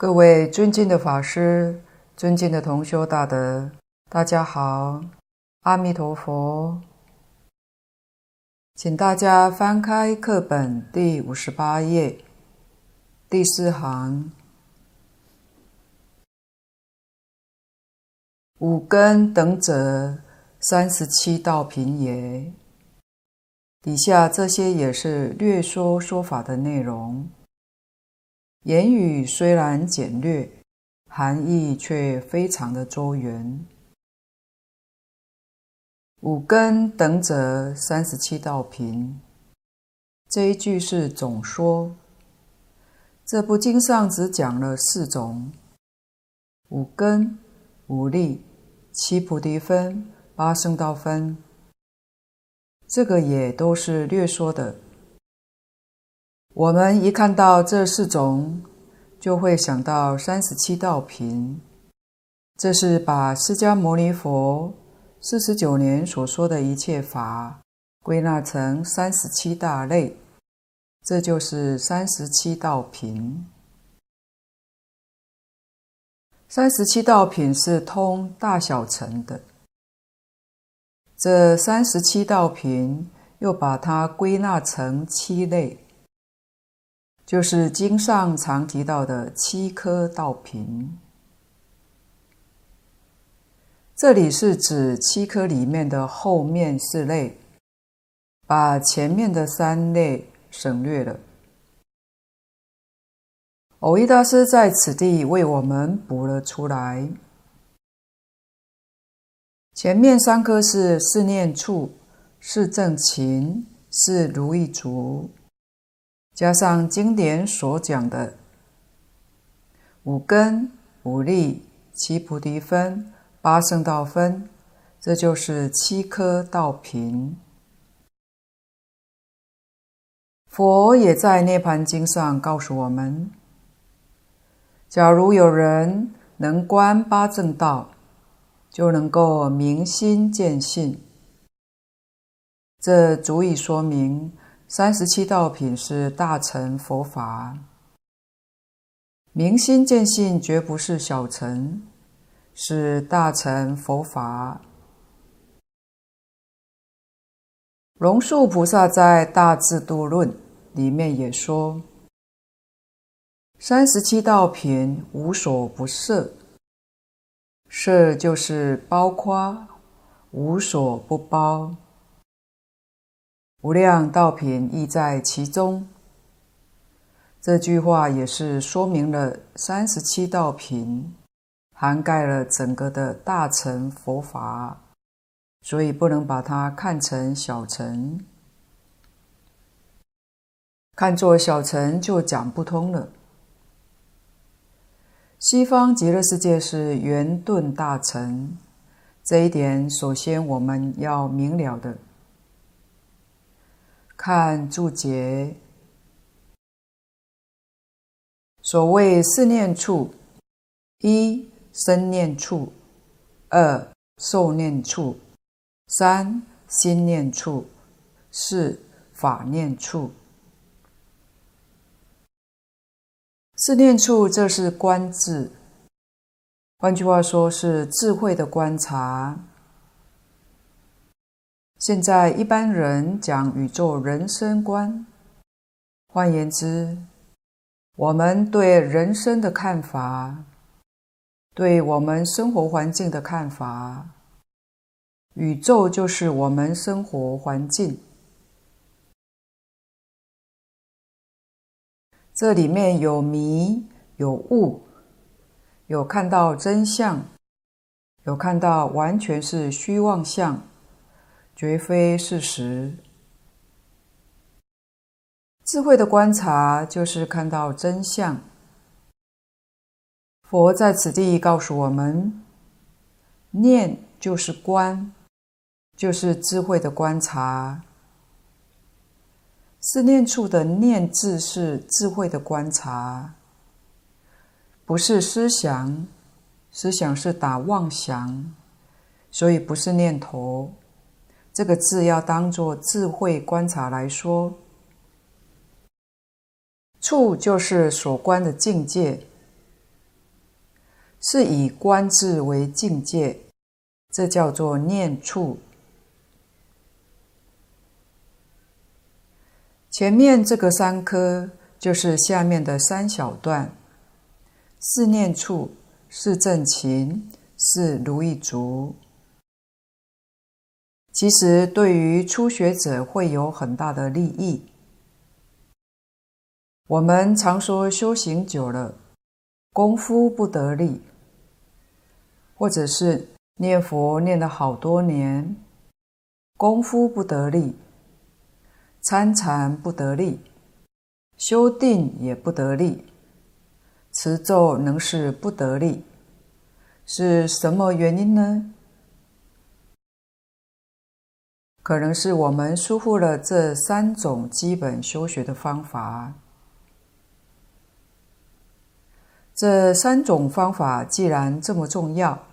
各位尊敬的法师，尊敬的同修大德，大家好，阿弥陀佛。请大家翻开课本第五十八页，第四行，五根等者，三十七道品也。底下这些也是略说说法的内容。言语虽然简略，含义却非常的周圆。五根等者，三十七道品。这一句是总说。这部经上只讲了四种：五根、五力、七菩提分、八圣道分。这个也都是略说的。我们一看到这四种，就会想到三十七道品。这是把释迦牟尼佛四十九年所说的一切法归纳成三十七大类，这就是三十七道品。三十七道品是通大小乘的。这三十七道品又把它归纳成七类。就是经上常提到的七科道品，这里是指七科里面的后面四类，把前面的三类省略了。蕅益大师在此地为我们补了出来。前面三科是四念处、四正勤、四如意足。加上经典所讲的五根、五力、七菩提分、八圣道分，这就是七科道品。佛也在《涅槃经》上告诉我们：假如有人能观八正道，就能够明心见性。这足以说明。三十七道品是大乘佛法，明心见性绝不是小乘，是大乘佛法。龙树菩萨在《大智度论》里面也说：“三十七道品无所不摄，摄就是包括，无所不包。”无量道品亦在其中。这句话也是说明了三十七道品涵盖了整个的大乘佛法，所以不能把它看成小乘，看作小乘就讲不通了。西方极乐世界是圆顿大乘，这一点首先我们要明了的。看注解，所谓四念处：一生念处，二受念处，三心念处，四法念处。四念处，这是观智，换句话说，是智慧的观察。现在一般人讲宇宙人生观，换言之，我们对人生的看法，对我们生活环境的看法，宇宙就是我们生活环境。这里面有迷有悟，有看到真相，有看到完全是虚妄相。绝非事实。智慧的观察就是看到真相。佛在此地告诉我们：念就是观，就是智慧的观察。思念处的念字是智慧的观察，不是思想。思想是打妄想，所以不是念头。这个字要当作智慧观察来说，处就是所观的境界，是以观自为境界，这叫做念处。前面这个三科，就是下面的三小段：是念处、是正勤、是如意足。其实对于初学者会有很大的利益。我们常说修行久了，功夫不得力，或者是念佛念了好多年，功夫不得力，参禅不得力，修定也不得力，持咒能是不得力，是什么原因呢？可能是我们疏忽了这三种基本修学的方法。这三种方法既然这么重要，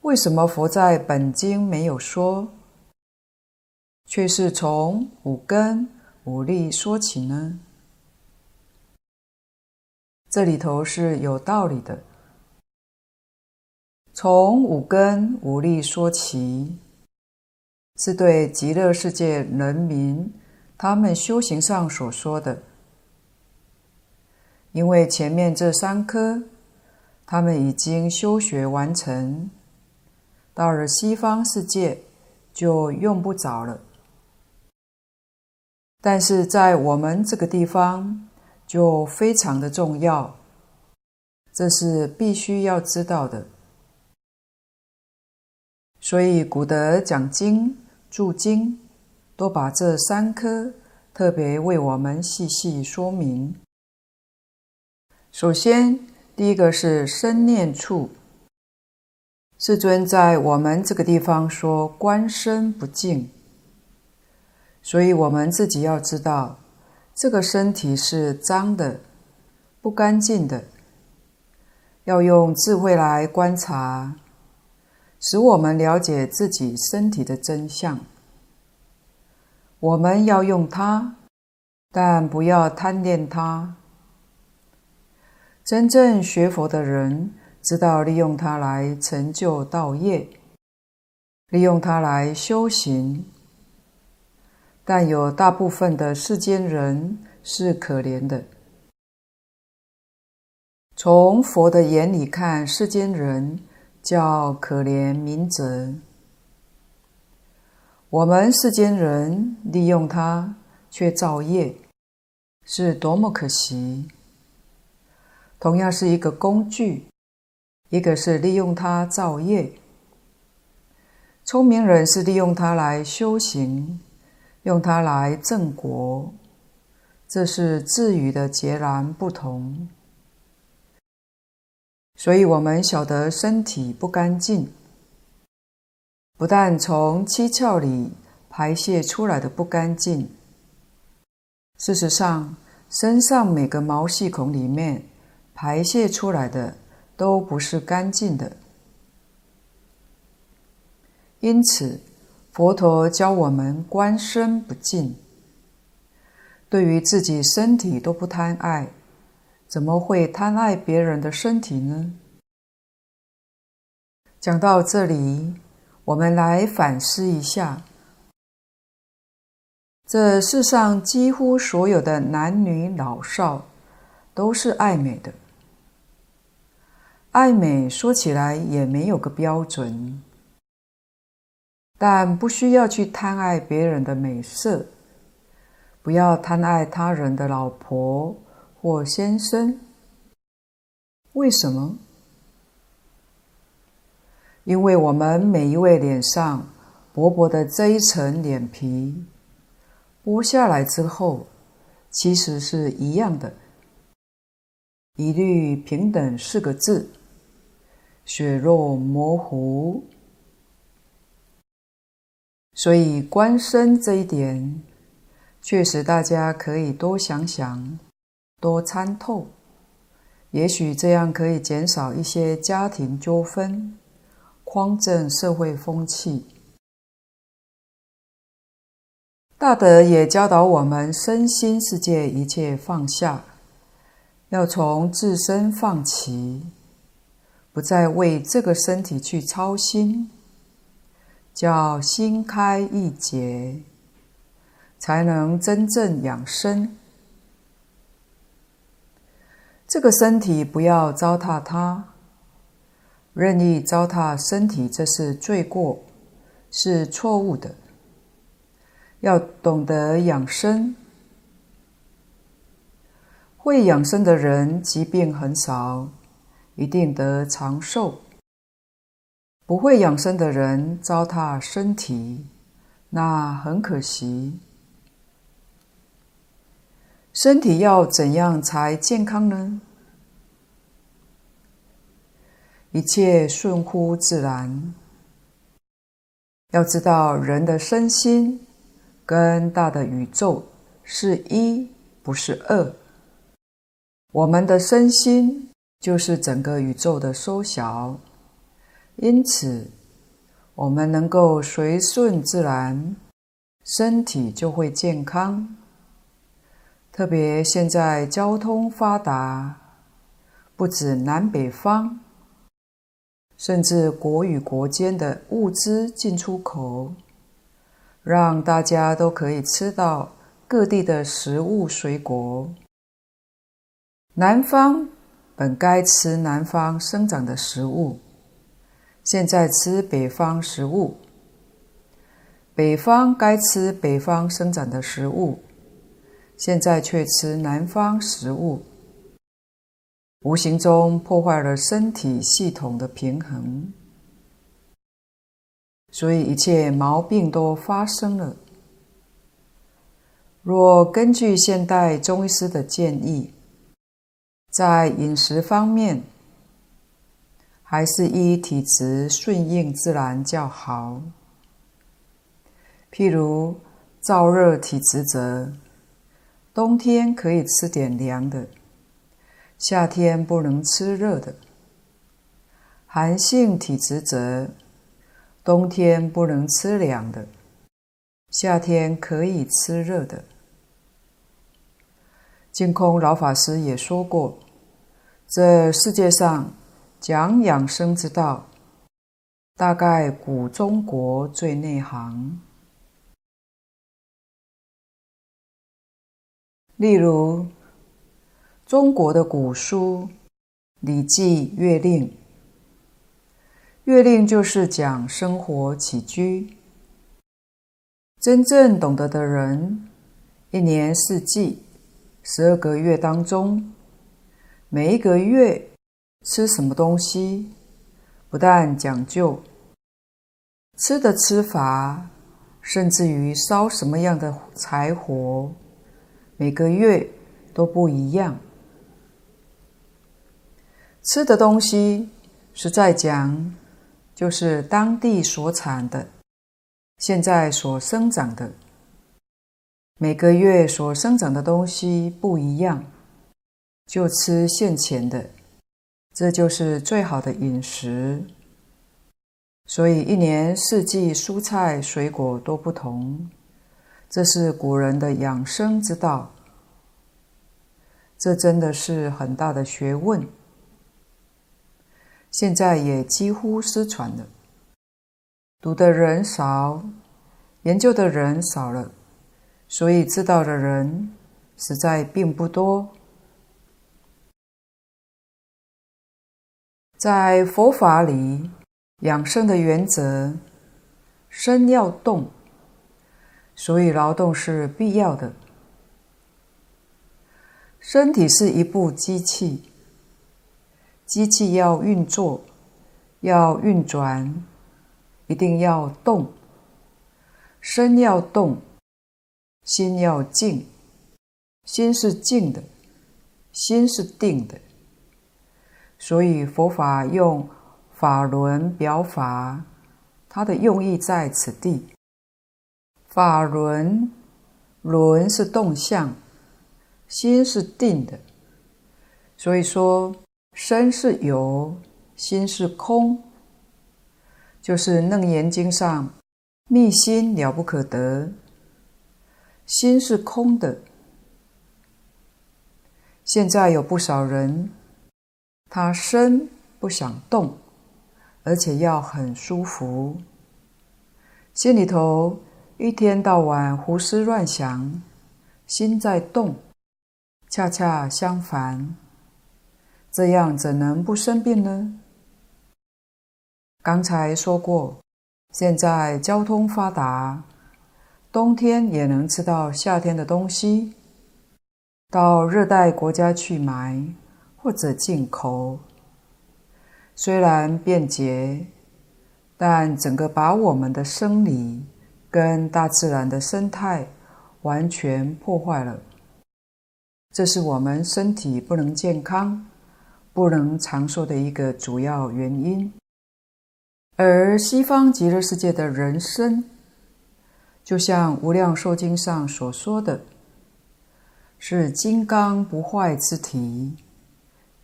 为什么佛在本经没有说，却是从五根五力说起呢？这里头是有道理的。从五根五力说起。是对极乐世界人民他们修行上所说的，因为前面这三科，他们已经修学完成，到了西方世界就用不着了。但是在我们这个地方就非常的重要，这是必须要知道的。所以古德讲经。注经都把这三科特别为我们细细说明。首先，第一个是身念处。世尊在我们这个地方说观身不净，所以我们自己要知道，这个身体是脏的、不干净的，要用智慧来观察。使我们了解自己身体的真相。我们要用它，但不要贪恋它。真正学佛的人知道利用它来成就道业，利用它来修行。但有大部分的世间人是可怜的。从佛的眼里看，世间人。叫可怜愍贼，我们世间人利用它却造业，是多么可惜！同样是一个工具，一个是利用它造业，聪明人是利用它来修行，用它来正果，这是自语的截然不同。所以，我们晓得身体不干净，不但从七窍里排泄出来的不干净，事实上，身上每个毛细孔里面排泄出来的都不是干净的。因此，佛陀教我们观身不净，对于自己身体都不贪爱。怎么会贪爱别人的身体呢？讲到这里，我们来反思一下：这世上几乎所有的男女老少都是爱美的。爱美说起来也没有个标准，但不需要去贪爱别人的美色，不要贪爱他人的老婆。或先生，为什么？因为我们每一位脸上薄薄的这一层脸皮，剥下来之后，其实是一样的，一律平等四个字，血肉模糊。所以观身这一点，确实大家可以多想想。多参透，也许这样可以减少一些家庭纠纷，匡正社会风气。大德也教导我们，身心世界一切放下，要从自身放起。不再为这个身体去操心，叫心开意解，才能真正养生。这个身体不要糟蹋它，任意糟蹋身体，这是罪过，是错误的。要懂得养生，会养生的人疾病很少，一定得长寿。不会养生的人糟蹋身体，那很可惜。身体要怎样才健康呢？一切顺乎自然。要知道人的身心。跟大的宇宙是一，不是二。我们的身心就是整个宇宙的缩小，因此我们能够随顺自然，身体就会健康。特别现在交通发达，不止南北方，甚至国与国间的物资进出口。让大家都可以吃到各地的食物、水果。南方本该吃南方生长的食物，现在吃北方食物；北方该吃北方生长的食物，现在却吃南方食物，无形中破坏了身体系统的平衡。所以一切毛病都发生了。若根据现代中医师的建议，在饮食方面，还是依体质顺应自然较好。譬如燥热体质者，冬天可以吃点凉的，夏天不能吃热的。寒性体质者，冬天不能吃凉的，夏天可以吃热的。净空老法师也说过，这世界上讲养生之道，大概古中国最内行。例如，中国的古书《礼记·月令》。月令就是讲生活起居，真正懂得的人，一年四季，十二个月当中，每一个月吃什么东西，不但讲究吃的吃法，甚至于烧什么样的柴火，每个月都不一样。吃的东西实在讲。就是当地所产的，现在所生长的，每个月所生长的东西不一样，就吃现前的，这就是最好的饮食。所以一年四季蔬菜水果都不同，这是古人的养生之道。这真的是很大的学问。现在也几乎失传了，读的人少，研究的人少了，所以知道的人实在并不多。在佛法里，养生的原则，身要动，所以劳动是必要的。身体是一部机器。机器要运作，要运转，一定要动。身要动，心要静。心是静的，心是定的。所以佛法用法轮表法，它的用意在此地。法轮，轮是动向，心是定的。所以说。身是有，心是空，就是《楞严经》上“密心了不可得”，心是空的。现在有不少人，他身不想动，而且要很舒服。心里头一天到晚胡思乱想，心在动，恰恰相反，这样怎能不生病呢？刚才说过，现在交通发达，冬天也能吃到夏天的东西。到热带国家去买或者进口，虽然便捷，但整个把我们的生理跟大自然的生态完全破坏了。这是我们身体不能健康、不能长寿的一个主要原因。而西方极乐世界的人生，就像《无量寿经》上所说的。是金刚不坏之体，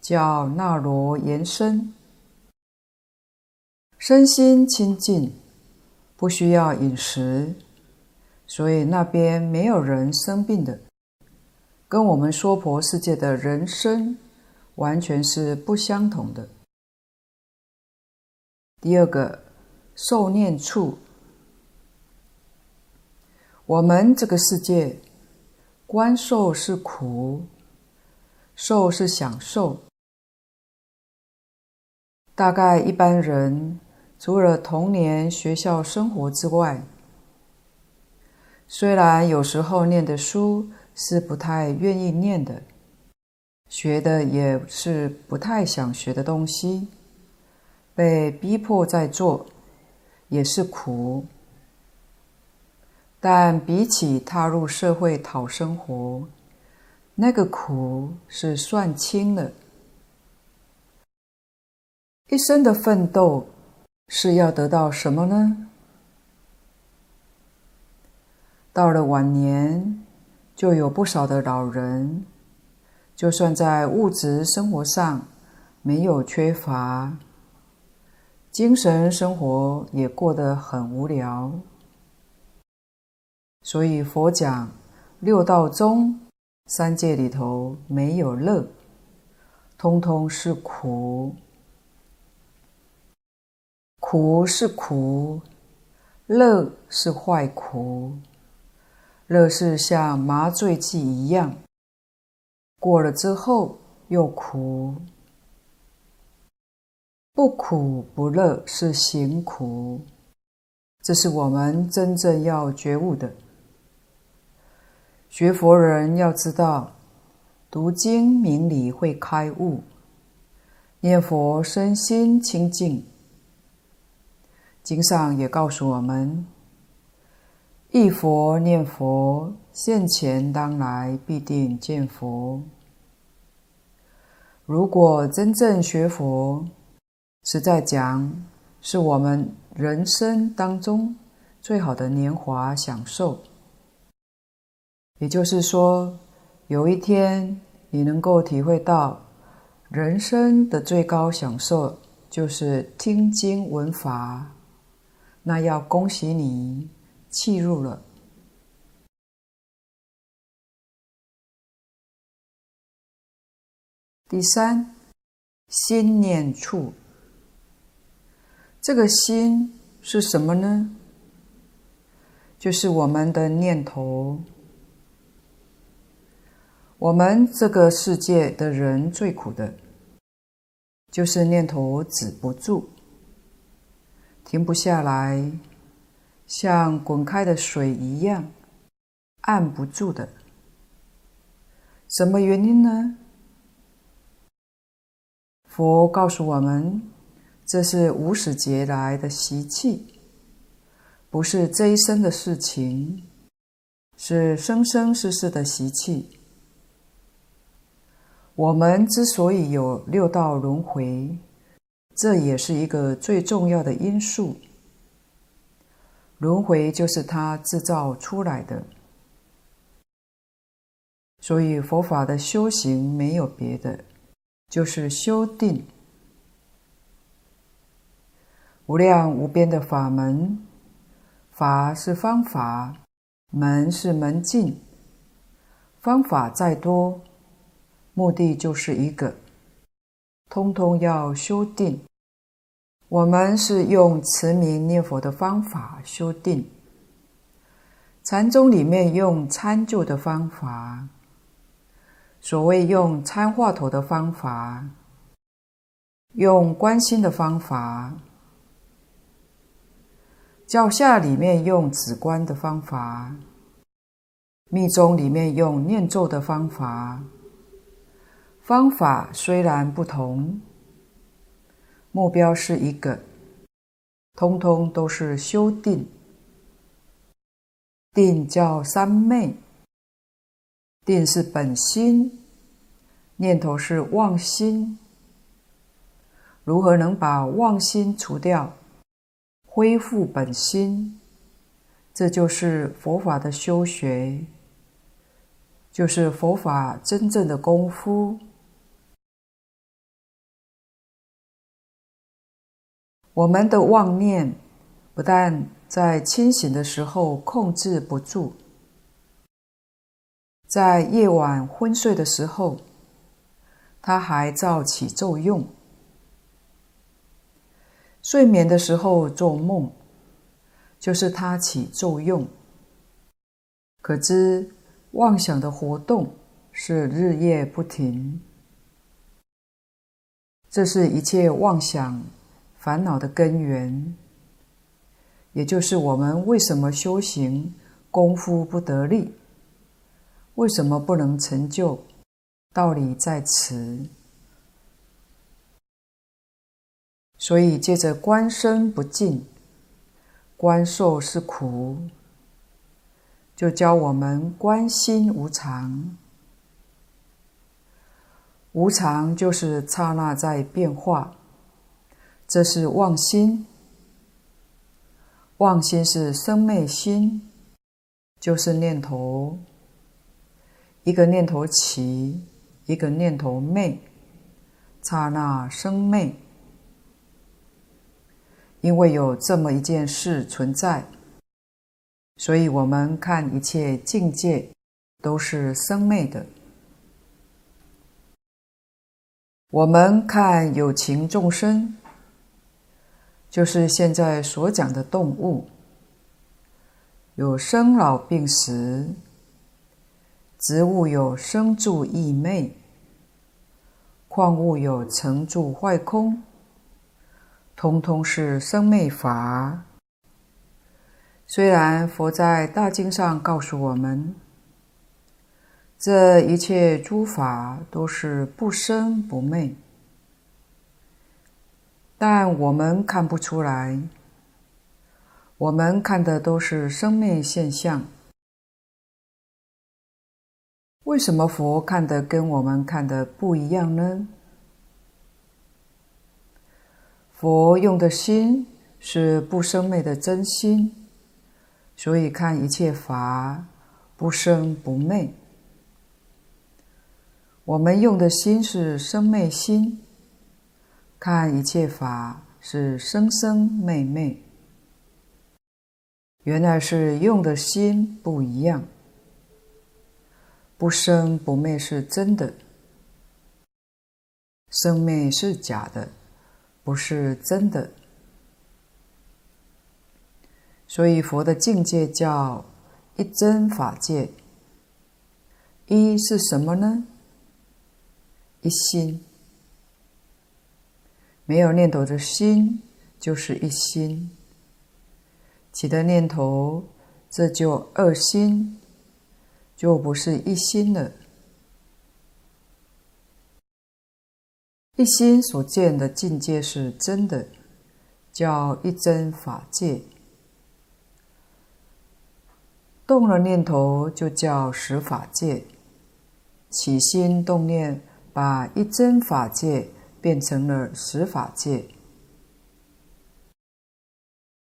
叫那罗延生，身心清净，不需要饮食，所以那边没有人生病的，跟我们娑婆世界的人生完全是不相同的。第二个，受念处，我们这个世界。观受是苦，受是享受。大概一般人除了童年学校生活之外，虽然有时候念的书是不太愿意念的，学的也是不太想学的东西，被逼迫在做，也是苦。但比起踏入社会讨生活，那个苦是算轻了。一生的奋斗是要得到什么呢？到了晚年，就有不少的老人，就算在物质生活上没有缺乏，精神生活也过得很无聊。所以佛讲六道中三界里头没有乐，通通是苦。苦是苦，乐是坏苦。乐是像麻醉剂一样，过了之后又苦。不苦不乐是行苦，这是我们真正要觉悟的。学佛人要知道，读经明理会开悟，念佛身心清净。经上也告诉我们：一佛念佛，现前当来必定见佛。如果真正学佛，实在讲，是我们人生当中最好的年华享受。也就是说，有一天你能够体会到人生的最高享受就是听经闻法，那要恭喜你，契入了。第三，心念处，这个心是什么呢？就是我们的念头。我们这个世界的人最苦的，就是念头止不住，停不下来，像滚开的水一样，按不住的。什么原因呢？佛告诉我们，这是无始劫来的习气，不是这一生的事情，是生生世世的习气。我们之所以有六道轮回，这也是一个最重要的因素。轮回就是它制造出来的，所以佛法的修行没有别的，就是修定。无量无边的法门，法是方法，门是门径，方法再多。目的就是一个，通通要修定。我们是用持名念佛的方法修定，禅宗里面用参究的方法，所谓用参话头的方法，用观心的方法，教下里面用止观的方法，密宗里面用念咒的方法，方法虽然不同。目标是一个，通通都是修定。定叫三昧，定是本心，念头是妄心。如何能把妄心除掉，恢复本心？这就是佛法的修学，就是佛法真正的功夫。我们的妄念不但在清醒的时候控制不住，在夜晚昏睡的时候，它还照起作用。睡眠的时候做梦，就是它起作用。可知妄想的活动是日夜不停，这是一切妄想。烦恼的根源，也就是我们为什么修行功夫不得力，为什么不能成就？道理在此。所以借着观身不净，观受是苦，就教我们观心无常。无常就是刹那在变化。这是妄心，妄心是生昧心，就是念头，一个念头起，一个念头昧，刹那生昧。因为有这么一件事存在，所以我们看一切境界都是生灭的。我们看有情众生。就是现在所讲的动物，有生老病死；植物有生住异灭；矿物有成住坏空，通通是生灭法。虽然佛在大经上告诉我们，这一切诸法都是不生不灭。但我们看不出来，我们看的都是生灭现象。为什么佛看的跟我们看的不一样呢？佛用的心是不生灭的真心，所以看一切法不生不灭。我们用的心是生灭心。看一切法是生生灭灭，原来是用的心不一样。不生不灭是真的，生灭是假的，不是真的。所以佛的境界叫一真法界。一是什么呢？一心。没有念头的心就是一心，起的念头这就二心，就不是一心了。一心所见的境界是真的，叫一真法界。动了念头就叫实法界，起心动念把一真法界。变成了十法界。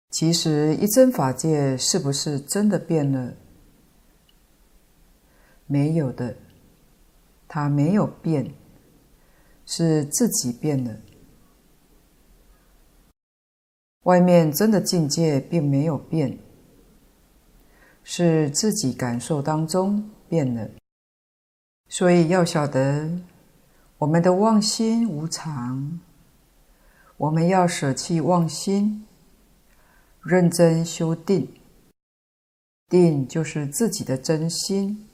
其实一真法界是不是真的变了？没有的，它没有变，是自己变了。外面真的境界并没有变，是自己感受当中变了。所以要晓得。我们的妄心无常，我们要舍弃妄心，认真修定。定就是自己的真心。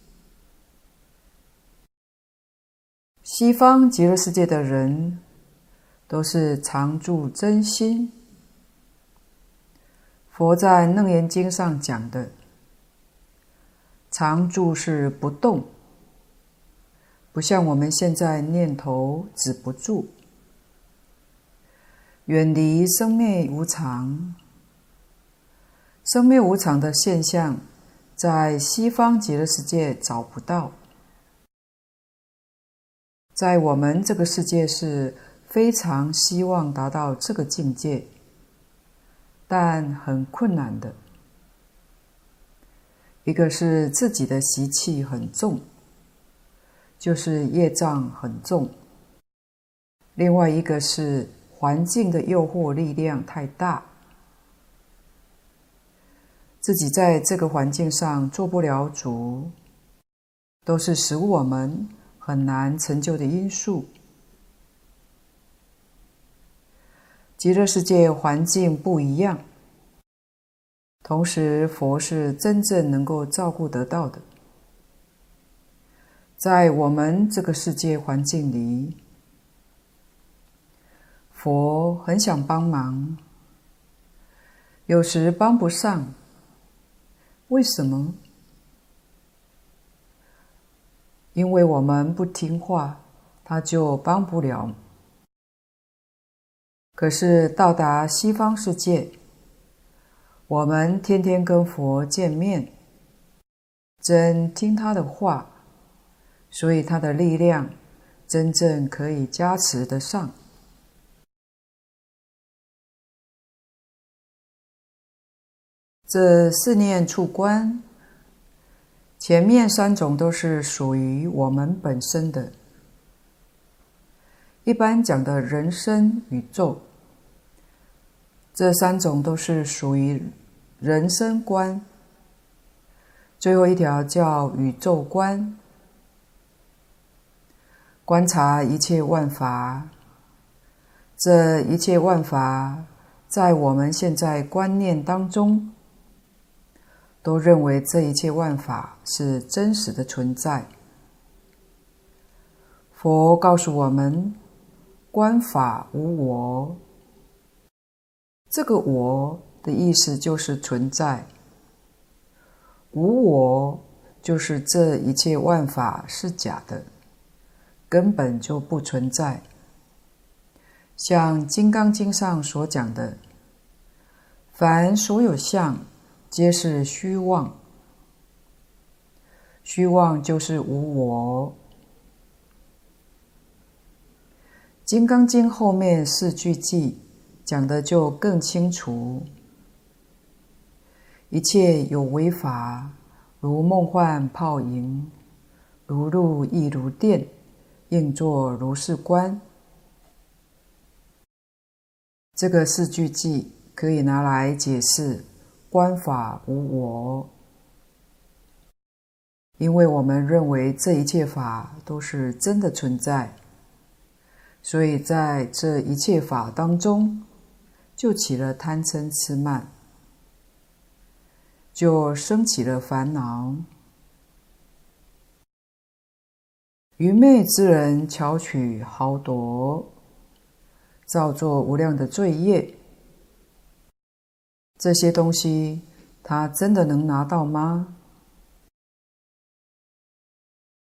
西方极乐世界的人都是常住真心。佛在《楞严经》上讲的，常住是不动，不像我们现在念头止不住，远离生灭无常。生灭无常的现象，在西方极乐世界找不到，在我们这个世界是非常希望达到这个境界，但很困难的。一个是自己的习气很重，就是业障很重；另外一个是环境的诱惑力量太大。自己在这个环境上做不了主，都是使我们很难成就的因素。极乐世界环境不一样，同时佛是真正能够照顾得到的。在我们这个世界环境里，佛很想帮忙，有时帮不上。为什么？因为我们不听话，他就帮不了。可是到达西方世界，我们天天跟佛见面，真听他的话，所以他的力量真正可以加持得上。这四念处观，前面三种都是属于我们本身的。一般讲的人生宇宙，这三种都是属于人生观。最后一条叫宇宙观，观察一切万法。这一切万法，在我们现在观念当中。都认为这一切万法是真实的存在。佛告诉我们：“观法无我。”这个“我”的意思就是存在。无我就是这一切万法是假的，根本就不存在。像《金刚经》上所讲的：“凡所有相。”皆是虚妄，虚妄就是无我。《金刚经》后面四句偈讲的就更清楚：一切有为法，如梦幻泡影，如露亦如电，应作如是观。这个四句偈可以拿来解释。观法无我，因为我们认为这一切法都是真的存在，所以在这一切法当中，就起了贪嗔痴慢，就生起了烦恼。愚昧之人巧取豪夺，造作无量的罪业。这些东西，他真的能拿到吗？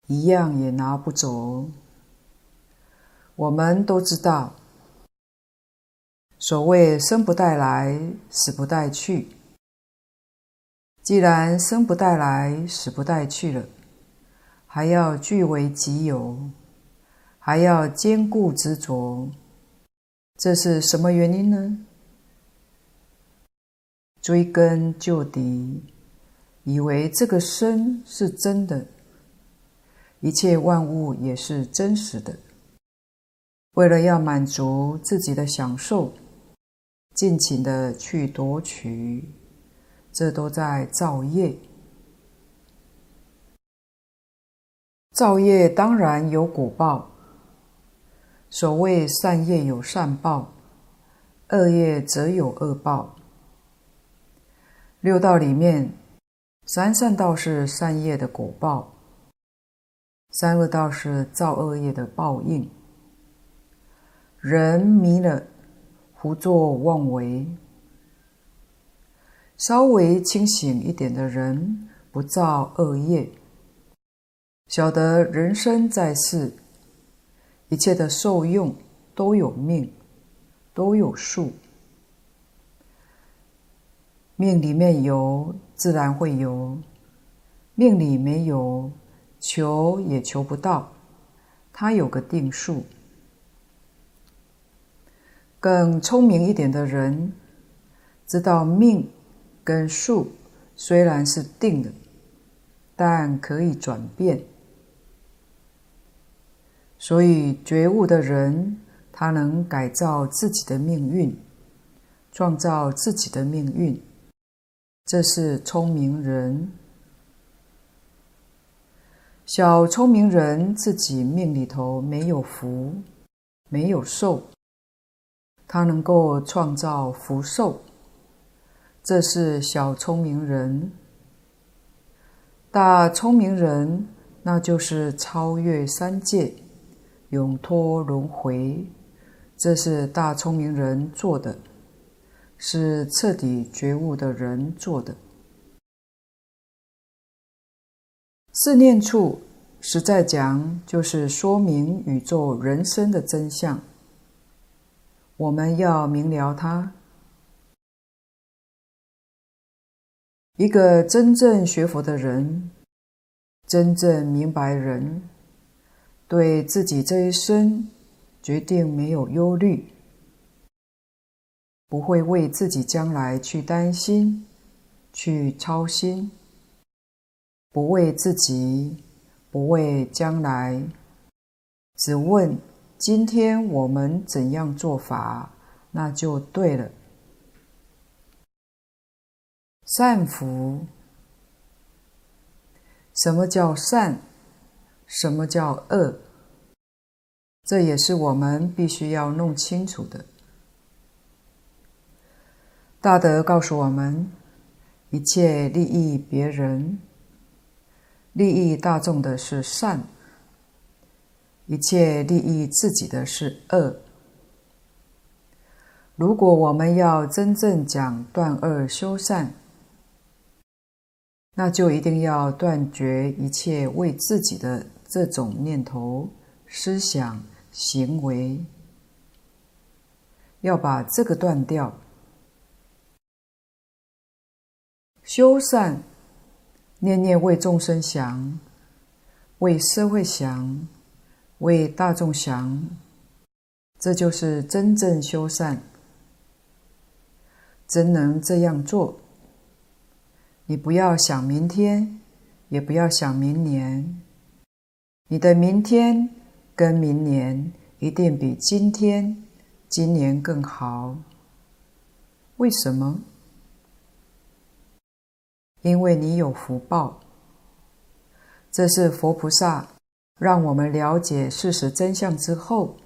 一样也拿不走。我们都知道，所谓“生不带来，死不带去”。既然生不带来，死不带去了，还要据为己有，还要坚固执着，这是什么原因呢？追根究底，以为这个身是真的，一切万物也是真实的。为了要满足自己的享受，尽情的去夺取，这都在造业。造业当然有果报，所谓善业有善报，恶业则有恶报。六道里面，三善道是善业的果报，三恶道是造恶业的报应。人迷了，胡作妄为。稍微清醒一点的人，不造恶业，晓得人生在世。一切的受用都有命，都有数。命里面有，自然会有；命里没有，求也求不到。它有个定数。更聪明一点的人，知道命跟数虽然是定的，但可以转变。所以觉悟的人，他能改造自己的命运，创造自己的命运，这是聪明人。小聪明人自己命里头没有福，没有寿，他能够创造福寿，这是小聪明人。大聪明人，那就是超越三界。永脱轮回，这是大聪明人做的，是彻底觉悟的人做的。四念处，实在讲，就是说明宇宙人生的真相。我们要明了它。一个真正学佛的人，真正明白人。对自己这一生，决定没有忧虑，不会为自己将来去担心、去操心，不为自己，不为将来，只问今天我们怎样做法，那就对了。善福，什么叫善？什么叫恶？这也是我们必须要弄清楚的。大德告诉我们：一切利益别人、利益大众的是善；一切利益自己的是恶。如果我们要真正讲断恶修善，那就一定要断绝一切为自己的。这种念头、思想、行为，要把这个断掉。修善，念念为众生想，为社会想，为大众想，这就是真正修善。真能这样做，你不要想明天，也不要想明年。你的明天跟明年一定比今天、今年更好。为什么？因为你有福报。这是佛菩萨让我们了解事实真相之后，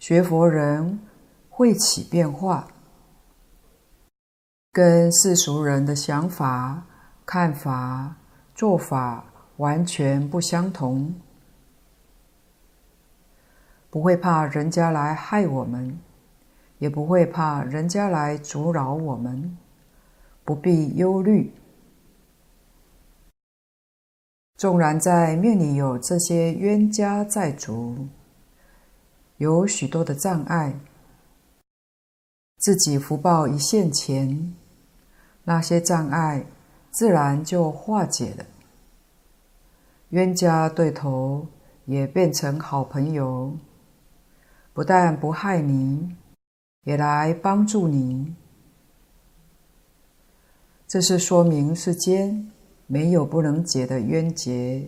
学佛人会起变化，跟世俗人的想法、看法、做法。完全不相同，不会怕人家来害我们，也不会怕人家来阻扰我们，不必忧虑。纵然在命里有这些冤家债主，有许多的障碍，自己福报一现前，那些障碍自然就化解了。冤家对头也变成好朋友，不但不害你，也来帮助你。这是说明世间没有不能解的冤结。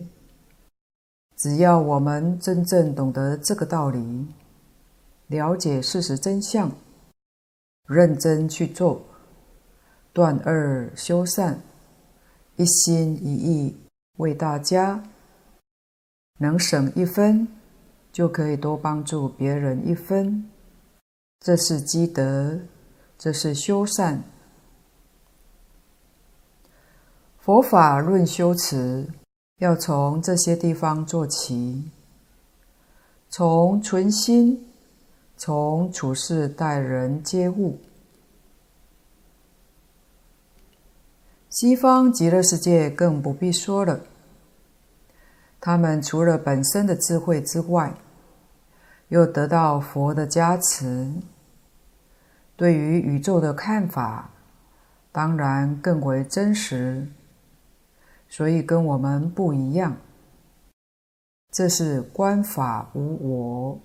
只要我们真正懂得这个道理，了解事实真相，认真去做，断恶修善，一心一意为大家。能省一分，就可以多帮助别人一分，这是积德，这是修善。佛法论修持，要从这些地方做起，从存心，从处事待人接物。西方极乐世界更不必说了，他们除了本身的智慧之外，又得到佛的加持，对于宇宙的看法，当然更为真实，所以跟我们不一样。这是观法无我。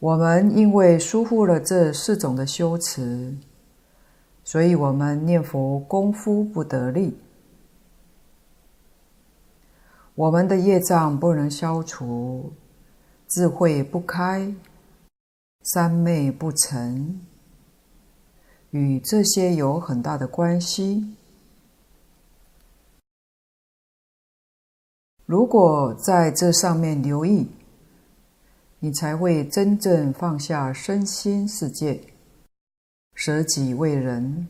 我们因为疏忽了这四种的修持，所以我们念佛功夫不得力。我们的业障不能消除，智慧不开，三昧不成，与这些有很大的关系。如果在这上面留意，你才会真正放下身心世界，舍己为人，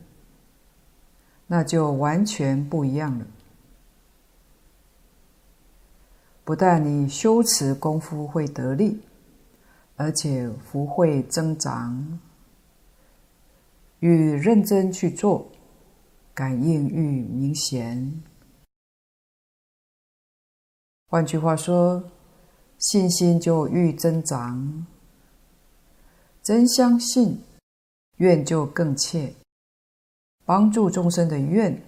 那就完全不一样了。不但你修持功夫会得力，而且福慧增长，愈认真去做，感应愈明显。换句话说，信心就愈增长，真相信，愿就更切，帮助众生的愿，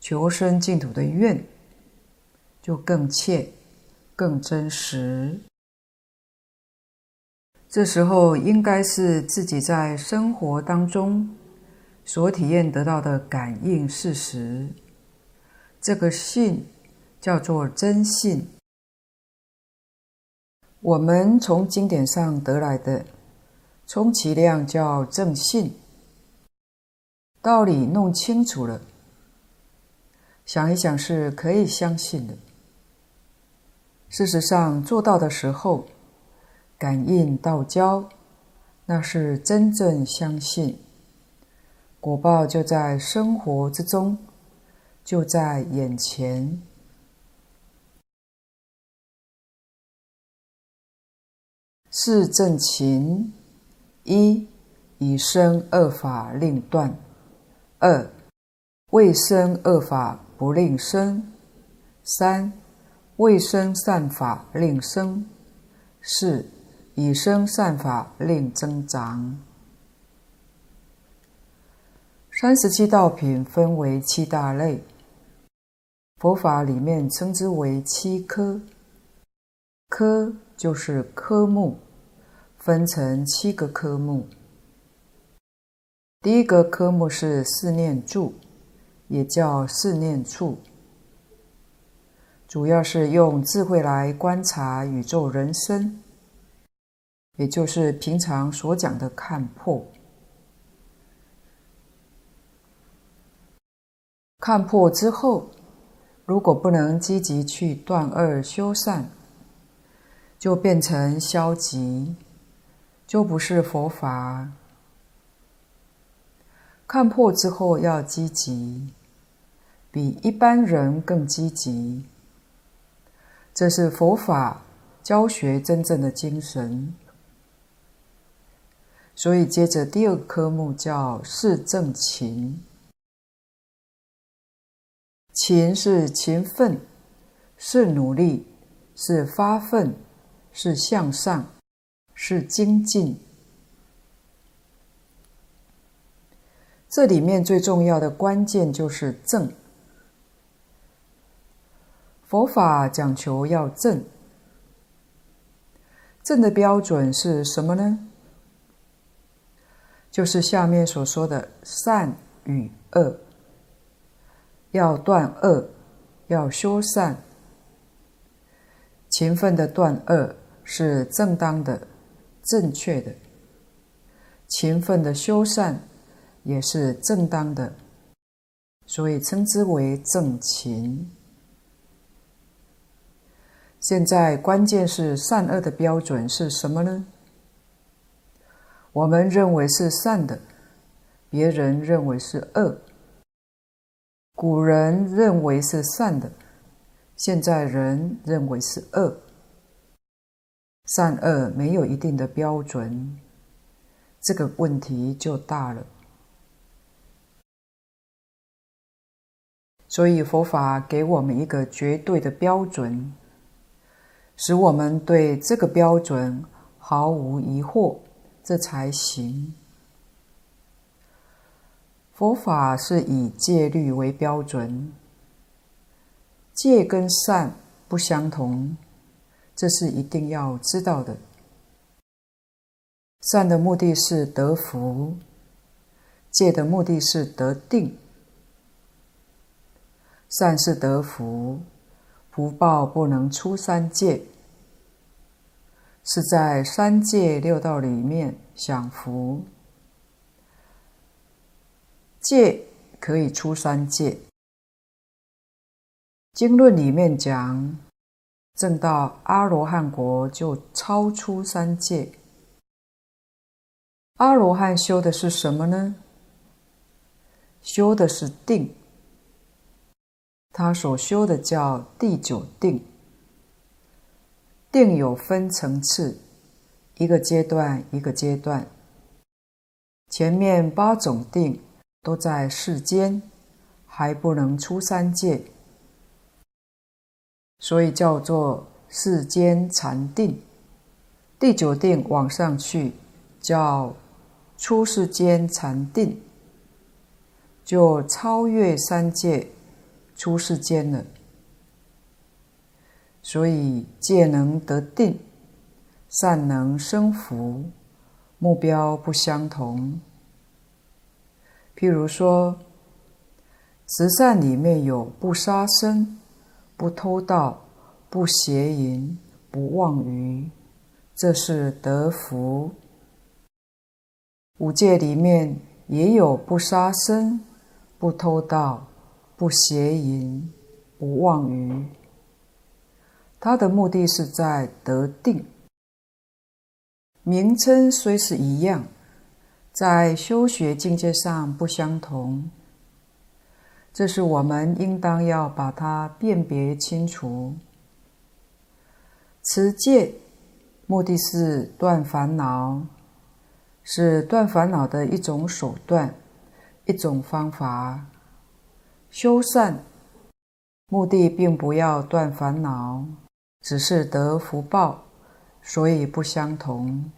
求生净土的愿。就更切、更真实。这时候应该是自己在生活当中所体验得到的感应事实。这个信叫做真信。我们从经典上得来的，充其量叫正信。道理弄清楚了，想一想是可以相信的。事实上，做到的时候，感应道交，那是真正相信，果报就在生活之中，就在眼前。是正勤：一、以生恶法令断；二、未生恶法不令生；三、未生善法令生，四以生善法令增长。三十七道品分为七大类，佛法里面称之为七科。科就是科目，分成七个科目。第一个科目是四念住，也叫四念处。主要是用智慧来观察宇宙人生，也就是平常所讲的看破。看破之后，如果不能积极去断恶修善，就变成消极，就不是佛法。看破之后要积极，比一般人更积极。这是佛法教学真正的精神，所以接着第二个科目叫四正勤。勤是勤奋，是努力，是发奋，是向上，是精进。这里面最重要的关键就是正。佛法讲求要正，正的标准是什么呢？就是下面所说的善与恶，要断恶，要修善。勤奋的断恶是正当的、正确的；勤奋的修善也是正当的，所以称之为正勤。现在关键是善恶的标准是什么呢？我们认为是善的，别人认为是恶；古人认为是善的，现在人认为是恶。善恶没有一定的标准，这个问题就大了。所以佛法给我们一个绝对的标准，使我们对这个标准毫无疑惑，这才行。佛法是以戒律为标准，戒跟善不相同，这是一定要知道的。善的目的是得福，戒的目的是得定。善是得福，福报不能出三界，是在三界六道里面享福。戒可以出三界，经论里面讲，证到阿罗汉国就超出三界。阿罗汉修的是什么呢？修的是定。他所修的叫第九定，定有分层次，一个阶段一个阶段。前面八种定都在世间，还不能出三界，所以叫做世间禅定。第九定往上去叫出世间禅定，就超越三界。出世间了，所以戒能得定，善能生福，目标不相同。譬如说，慈善里面有不杀生、不偷盗、不邪淫、不妄语，这是得福；五戒里面也有不杀生、不偷盗。不邪淫，不妄语，他的目的是在得定。名称虽是一样，在修学境界上不相同。这是我们应当要把它辨别清楚。持戒目的是断烦恼，是断烦恼的一种手段，一种方法。修善目的并不要断烦恼，只是得福报，所以不相同。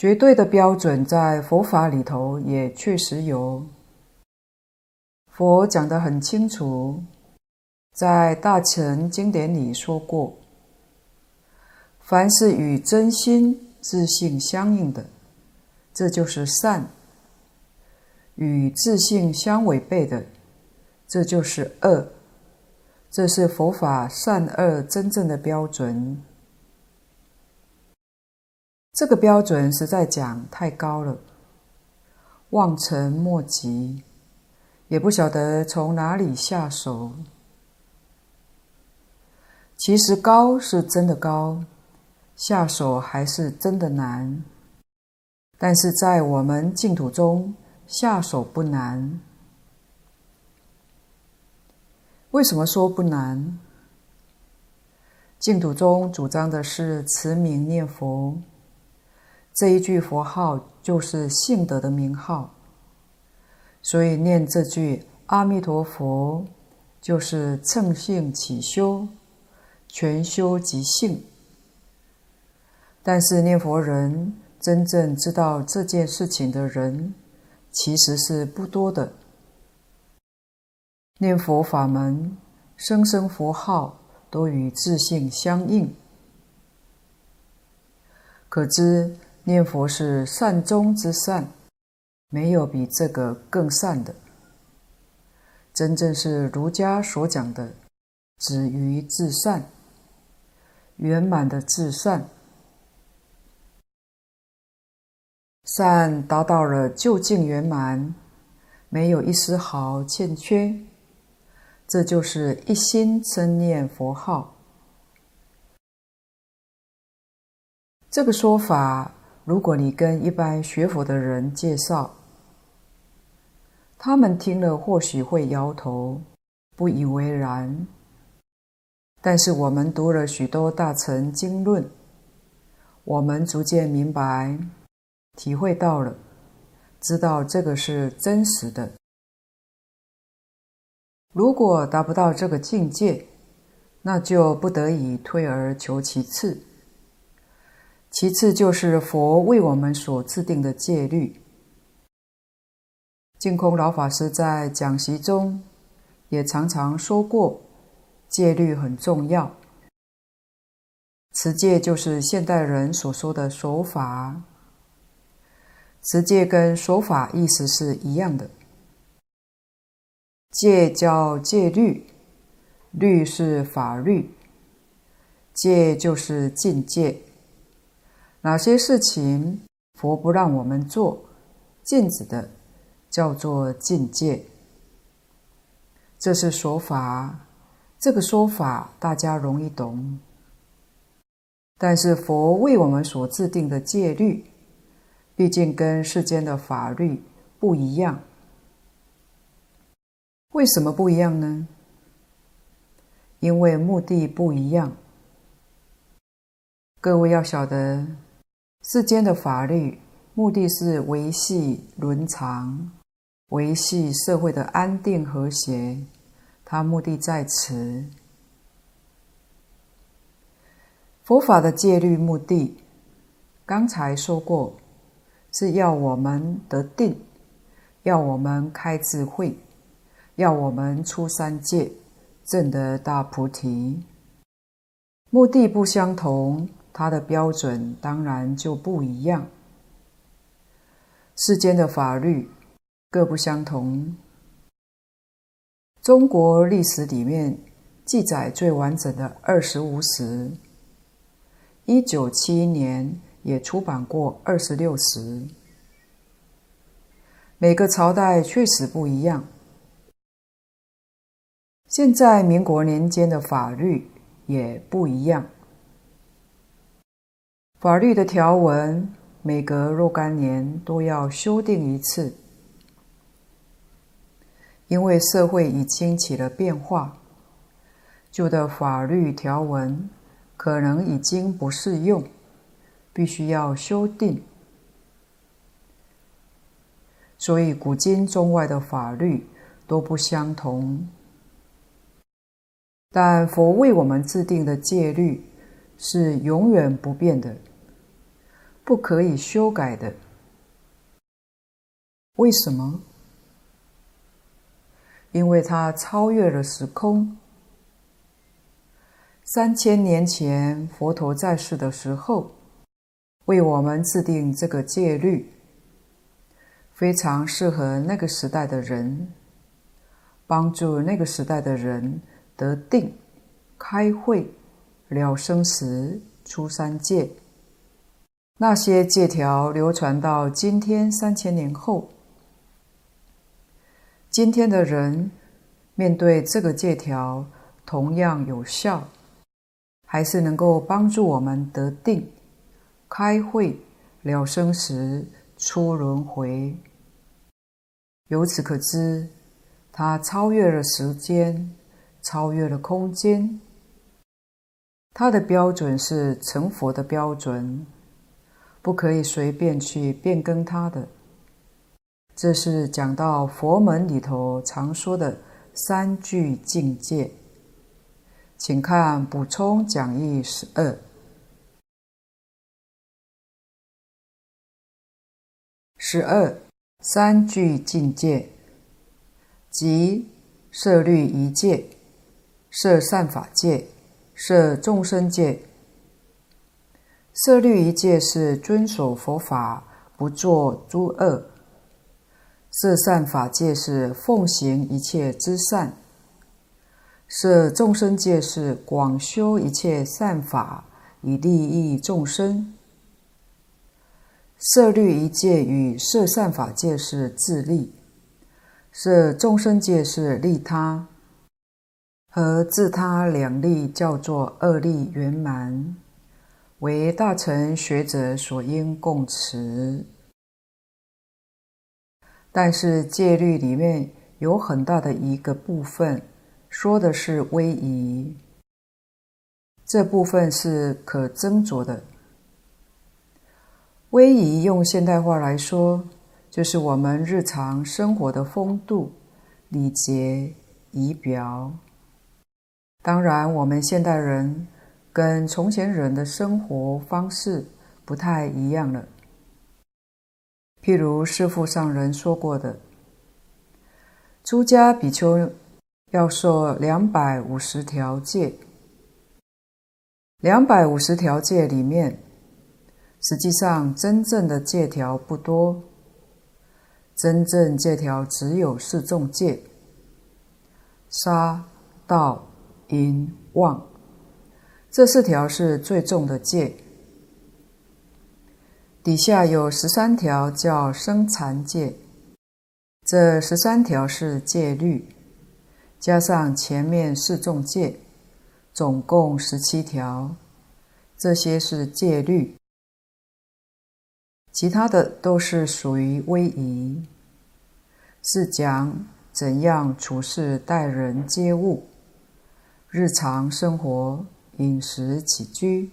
绝对的标准在佛法里头也确实有，佛讲得很清楚，在大乘经典里说过：凡是与真心、自性相应的，这就是善。与自性相违背的，这就是恶。这是佛法善恶真正的标准。这个标准实在讲太高了，望尘莫及，也不晓得从哪里下手。其实高是真的高，下手还是真的难。但是在我们净土中，下手不难，为什么说不难？净土中主张的是持名念佛，这一句佛号就是性德的名号，所以念这句阿弥陀佛就是乘性起修，全修即性。但是念佛人真正知道这件事情的人，其实是不多的。念佛法门，声声佛号都与自性相应，可知念佛是善中之善，没有比这个更善的。真正是儒家所讲的“止于至善”，圆满的至善。善达到了究竟圆满，没有一丝毫欠缺，这就是一心称念佛号。这个说法，如果你跟一般学佛的人介绍，他们听了或许会摇头，不以为然。但是我们读了许多大乘经论，我们逐渐明白、体会到了，知道这个是真实的。如果达不到这个境界，那就不得已退而求其次。其次就是佛为我们所制定的戒律。净空老法师在讲习中也常常说过，戒律很重要。持戒就是现代人所说的守法。持戒跟守法意思是一样的。戒叫戒律，律是法律，戒就是禁戒。哪些事情佛不让我们做，禁止的，叫做禁戒。这是说法，这个说法大家容易懂。但是佛为我们所制定的戒律，毕竟跟世间的法律不一样。为什么不一样呢？因为目的不一样。各位要晓得。世间的法律目的是维系伦常，维系社会的安定和谐，它目的在此。佛法的戒律目的，刚才说过，是要我们得定，要我们开智慧，要我们出三界，证得大菩提。目的不相同。它的标准当然就不一样。世间的法律各不相同。中国历史里面记载最完整的《二十五史》，一九七一年也出版过《二十六史》。每个朝代确实不一样。现在民国年间的法律也不一样。法律的条文每隔若干年都要修订一次，因为社会已经起了变化，旧的法律条文可能已经不适用，必须要修订。所以古今中外的法律都不相同，但佛为我们制定的戒律是永远不变的。不可以修改的。为什么？因为它超越了时空。三千年前佛陀在世的时候，为我们制定这个戒律，非常适合那个时代的人，帮助那个时代的人得定、开慧、了生死、出三界。那些借条流传到今天三千年后，今天的人面对这个借条同样有效，还是能够帮助我们得定、开慧、了生死、出轮回。由此可知，它超越了时间，超越了空间。它的标准是成佛的标准。不可以随便去变更它的，这是讲到佛门里头常说的三聚境界。请看补充讲义十二。十二三聚境界，即摄律仪戒、摄善法戒、摄众生戒。摄律一戒是遵守佛法，不作诸恶；摄善法戒是奉行一切之善；摄众生戒是广修一切善法，以利益众生。摄律一戒与摄善法戒是自利，摄众生戒是利他。和自他两利叫做二利圆满，为大乘学者所应共持。但是戒律里面有很大的一个部分，说的是威仪，这部分是可斟酌的。威仪用现代话来说，就是我们日常生活的风度、礼节、仪表。当然，我们现代人跟从前人的生活方式不太一样了。譬如师父上人说过的，出家比丘要受两百五十条戒，两百五十条戒里面。实际上，真正的戒条不多，真正戒条只有四重戒：杀、盗、淫、妄。这四条是最重的戒。底下有十三条叫生残戒，这十三条是戒律，加上前面四重戒，总共十七条，这些是戒律。其他的都是属于威仪，是讲怎样处事待人接物，日常生活饮食起居。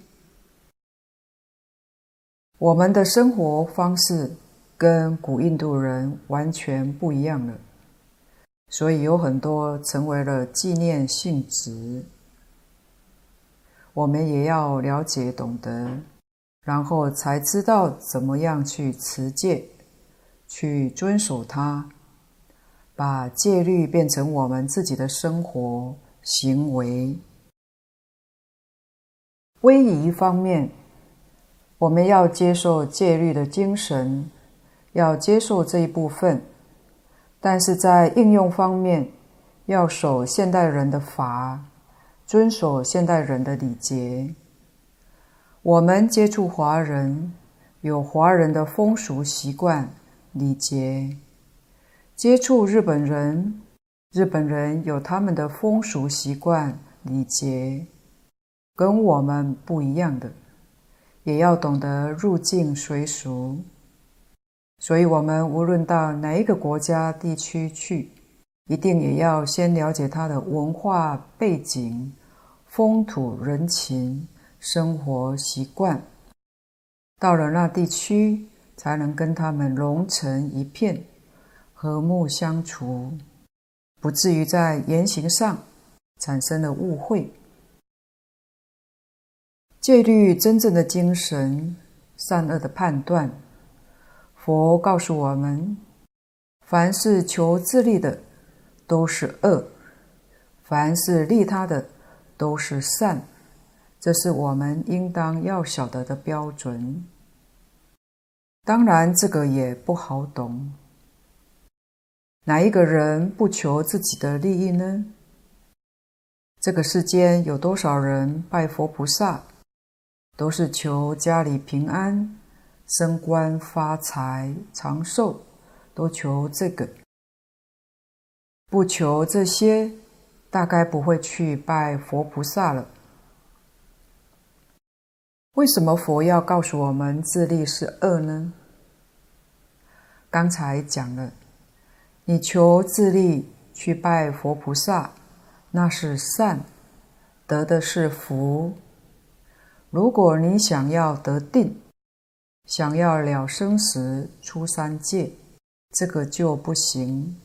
我们的生活方式跟古印度人完全不一样了，所以有很多成为了纪念性质，我们也要了解懂得。然后才知道怎么样去持戒，去遵守它，把戒律变成我们自己的生活行为。威仪方面，我们要接受戒律的精神，要接受这一部分，但是在应用方面，要守现代人的法，遵守现代人的礼节。我们接触华人，有华人的风俗习惯、礼节；接触日本人，日本人有他们的风俗习惯、礼节，跟我们不一样的，也要懂得入境随俗。所以，我们无论到哪一个国家地区去，一定也要先了解他的文化背景、风土人情。生活习惯，到了那地区，才能跟他们融成一片，和睦相处，不至于在言行上产生了误会。戒律真正的精神，善恶的判断，佛告诉我们：凡是求自利的，都是恶；凡是利他的，都是善。这是我们应当要晓得的标准。当然，这个也不好懂。哪一个人不求自己的利益呢？这个世间有多少人拜佛菩萨，都是求家里平安、升官发财、长寿，都求这个。不求这些，大概不会去拜佛菩萨了。为什么佛要告诉我们自利是恶呢？刚才讲了，你求自利去拜佛菩萨，那是善，得的是福。如果你想要得定，想要了生死出三界，这个就不行。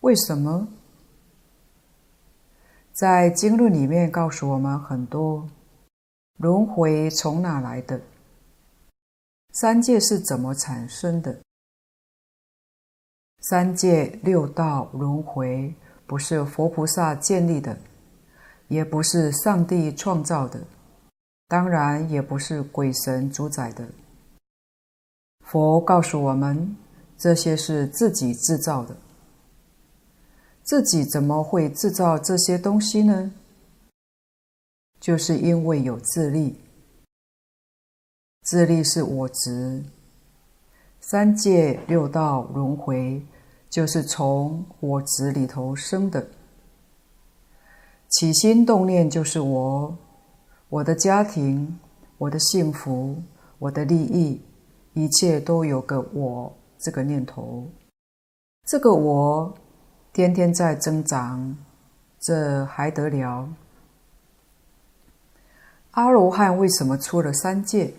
为什么？在经论里面告诉我们很多。轮回从哪来的？三界是怎么产生的？三界六道轮回不是佛菩萨建立的，也不是上帝创造的，当然也不是鬼神主宰的。佛告诉我们，这些是自己制造的。自己怎么会制造这些东西呢？就是因为有自利，自利是我执，三界六道轮回就是从我执里头生的。起心动念就是我，我的家庭，我的幸福，我的利益，一切都有个我这个念头。这个我天天在增长，这还得了？阿罗汉为什么出了三界？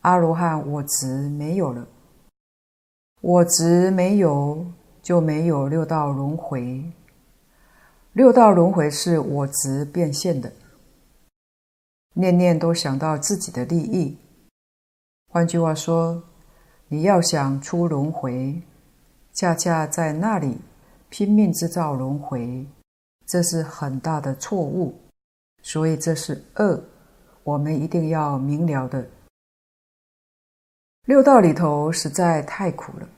阿罗汉我执没有了，我执没有，就没有六道轮回。六道轮回是我执变现的，念念都想到自己的利益。换句话说，你要想出轮回，恰恰在那里拼命制造轮回，这是很大的错误。所以这是恶，我们一定要明了的。六道里头实在太苦了。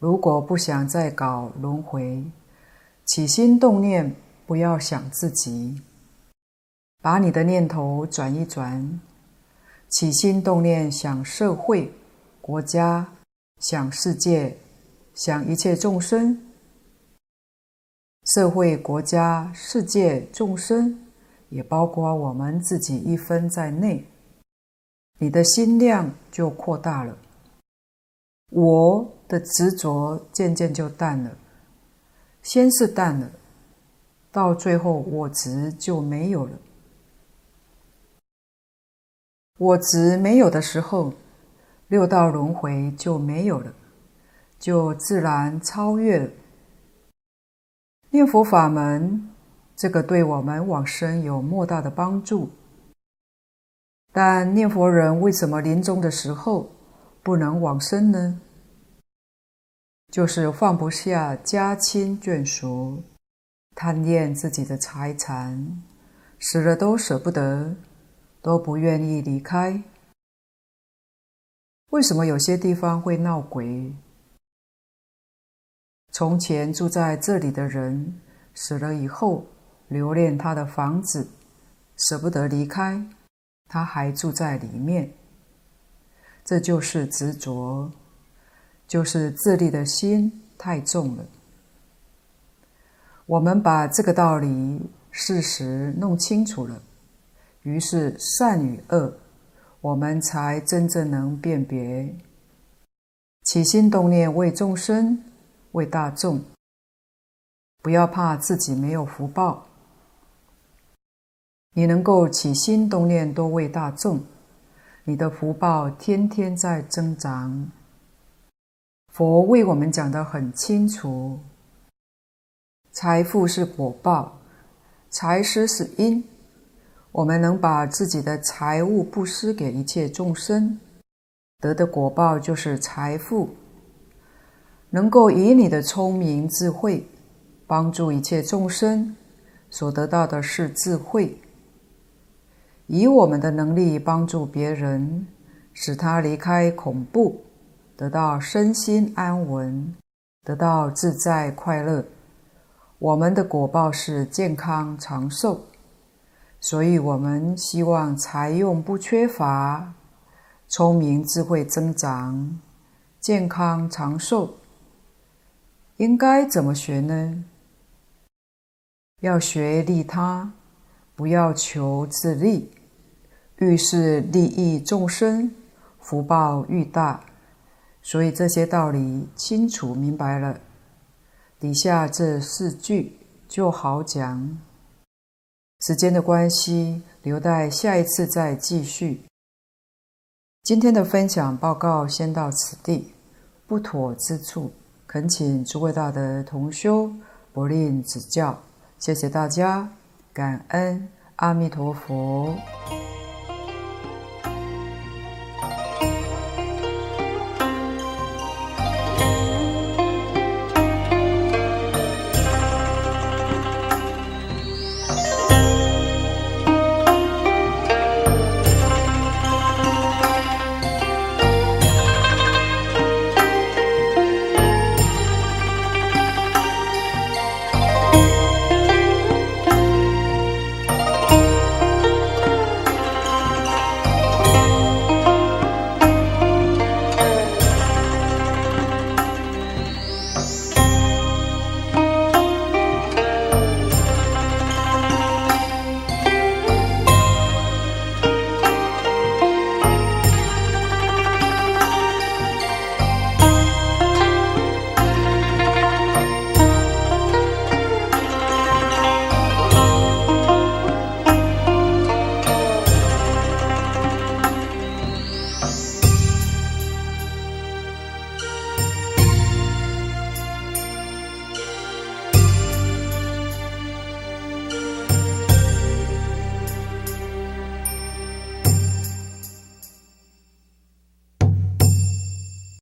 如果不想再搞轮回，起心动念不要想自己，把你的念头转一转，起心动念想社会、国家，想世界，想一切众生。社会、国家、世界、众生。也包括我们自己一分在内，你的心量就扩大了，我的执着渐渐就淡了，先是淡了，到最后我执就没有了。我执没有的时候，六道轮回就没有了，就自然超越了。念佛法门。这个对我们往生有莫大的帮助，但念佛人为什么临终的时候不能往生呢？就是放不下家亲眷属，贪恋自己的财产，死了都舍不得，都不愿意离开。为什么有些地方会闹鬼？从前住在这里的人死了以后，留恋他的房子，舍不得离开，他还住在里面。这就是执着，就是自利的心太重了。我们把这个道理、事实弄清楚了，于是善与恶，我们才真正能辨别。起心动念为众生，为大众，不要怕自己没有福报。你能够起心动念多为大众，你的福报天天在增长。佛为我们讲得很清楚：财富是果报，财施是因。我们能把自己的财物布施给一切众生，得的果报就是财富。能够以你的聪明智慧帮助一切众生，所得到的是智慧。以我们的能力帮助别人，使他离开恐怖，得到身心安稳，得到自在快乐。我们的果报是健康长寿，所以我们希望财用不缺乏，聪明智慧增长，健康长寿。应该怎么学呢？要学利他。不要求自利，愈是利益众生，福报愈大。所以这些道理清楚明白了，底下这四句就好讲。时间的关系，留待下一次再继续。今天的分享报告先到此地，不妥之处，恳请诸位大德同修不吝指教。谢谢大家。感恩阿弥陀佛。